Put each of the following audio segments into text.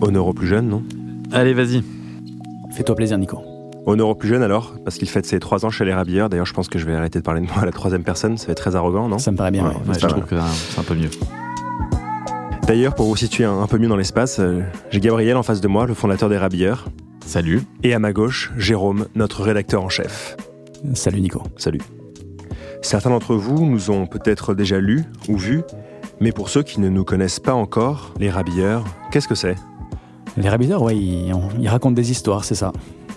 Honneur aux plus jeunes, non Allez, vas-y. Fais-toi plaisir, Nico. Honneur aux plus jeunes alors, parce qu'il fête ses trois ans chez les Rabilleurs. D'ailleurs, je pense que je vais arrêter de parler de moi à la troisième personne, ça va être très arrogant, non Ça me paraît bien. Ouais, ouais. ouais, c'est je pas trouve que c'est un peu mieux. D'ailleurs, pour vous situer un, un peu mieux dans l'espace, euh, j'ai Gabriel en face de moi, le fondateur des Rabilleurs, Salut. et à ma gauche, Jérôme, notre rédacteur en chef. Salut, Nico. Salut. Certains d'entre vous nous ont peut-être déjà lus ou vus, mais pour ceux qui ne nous connaissent pas encore, les Rabilleurs, qu'est-ce que c'est? Les rabideurs, ouais, ils, on- ils racontent des histoires, c'est ça.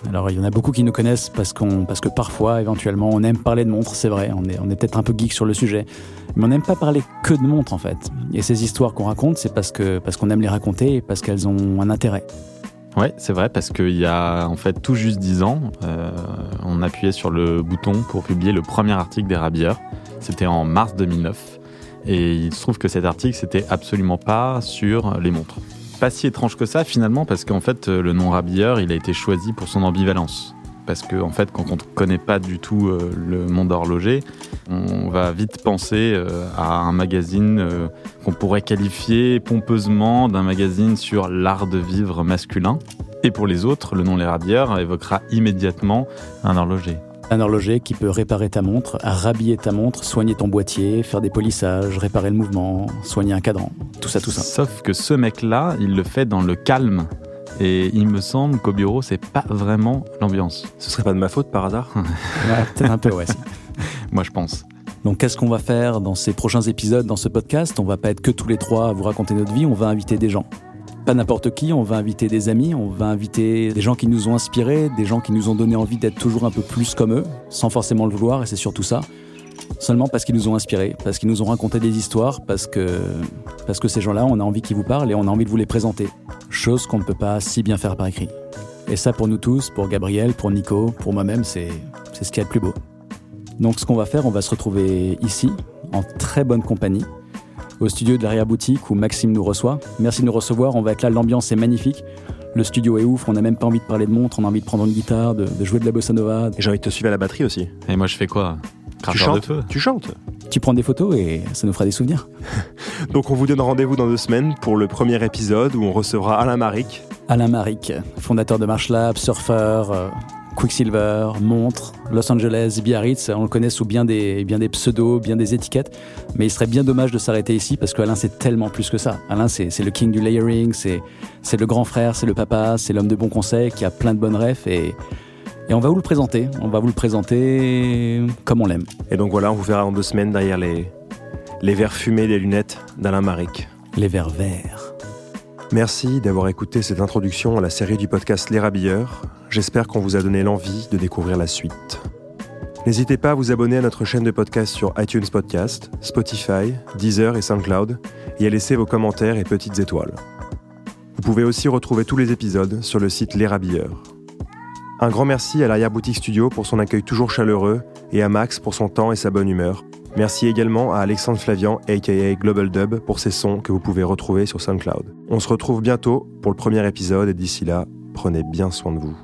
Alors, il y en a beaucoup qui nous connaissent parce, que parfois, éventuellement, on aime parler de montres, c'est vrai. On est, peut-être un peu geek sur le sujet. Mais on n'aime pas parler que de montres, en fait. Et ces histoires qu'on raconte, c'est parce, qu'on aime les raconter et parce qu'elles ont un intérêt. Ouais, c'est vrai, parce qu'il y a en fait tout juste 10 ans, euh, on appuyait sur le bouton pour publier le premier article des Rabilleurs. C'était en mars 2009. Et il se trouve que cet article, c'était absolument pas sur les montres. Pas si étrange que ça finalement, parce qu'en fait, le nom Rabilleur, il a été choisi pour son ambivalence. Parce que fait, quand on ne connaît pas du tout euh, le monde horloger, on va vite penser euh, à un magazine euh, qu'on pourrait qualifier pompeusement d'un magazine sur l'art de vivre masculin. Et pour les autres, le nom Les Rabilleurs évoquera immédiatement un horloger. Un horloger qui peut réparer ta montre, rhabiller ta montre, soigner ton boîtier, faire des polissages, réparer le mouvement, soigner un cadran. Tout ça, tout ça. Sauf que ce mec-là, il le fait dans le calme. Et il me semble qu'au bureau, c'est pas vraiment l'ambiance. Ce serait pas de ma faute par hasard? Ouais, peut-être un peu, ouais. Moi, je pense. Donc qu'est-ce qu'on va faire dans ces prochains épisodes, dans ce podcast? On va pas être que tous les trois à vous raconter notre vie, on va inviter des gens. Pas n'importe qui, on va inviter des amis, on va inviter des gens qui nous ont inspirés, des gens qui nous ont donné envie d'être toujours un peu plus comme eux, sans forcément le vouloir, et c'est surtout ça. Seulement parce qu'ils nous ont inspirés, parce qu'ils nous ont raconté des histoires, parce que, ces gens-là, on a envie qu'ils vous parlent et on a envie de vous les présenter. Chose qu'on ne peut pas si bien faire par écrit. Et ça pour nous tous, pour Gabriel, pour Nico, pour moi-même, c'est c'est ce qu'il y a de plus beau. Donc ce qu'on va faire, on va se retrouver ici, en très bonne compagnie, au studio de l'arrière-boutique où Maxime nous reçoit. Merci de nous recevoir, on va être là, l'ambiance est magnifique. Le studio est ouf, on n'a même pas envie de parler de montre, on a envie de prendre une guitare, de, de jouer de la bossa nova. Et j'ai envie de te suivre à la batterie aussi. Et moi, je fais quoi? Tu de chantes feu Tu chantes Tu prends des photos et ça nous fera des souvenirs. Donc on vous donne rendez-vous dans deux semaines pour le premier épisode où on recevra Alain Maric. Alain Maric, fondateur de Marchlab, surfeur, euh, Quicksilver, montre, Los Angeles, Biarritz, on le connaît sous bien des, bien des pseudos, bien des étiquettes, mais il serait bien dommage de s'arrêter ici parce que Alain c'est tellement plus que ça. Alain c'est le king du layering, c'est le grand frère, c'est le papa, c'est l'homme de bons conseils qui a plein de bonnes refs et, et on va vous le présenter, on va vous le présenter comme on l'aime. Et donc voilà, on vous verra dans deux semaines derrière les, les verres fumés des lunettes d'Alain Maric. Les vers verts. Merci d'avoir écouté cette introduction à la série du podcast Les Rabilleurs. J'espère qu'on vous a donné l'envie de découvrir la suite. N'hésitez pas à vous abonner à notre chaîne de podcast sur iTunes Podcast, Spotify, Deezer et SoundCloud et à laisser vos commentaires et petites étoiles. Vous pouvez aussi retrouver tous les épisodes sur le site Les Rabilleurs. Un grand merci à l'arrière-boutique studio pour son accueil toujours chaleureux et à Max pour son temps et sa bonne humeur. Merci également à Alexandre Flavian, aka Global Dub, pour ses sons que vous pouvez retrouver sur SoundCloud. On se retrouve bientôt pour le premier épisode et d'ici là, prenez bien soin de vous.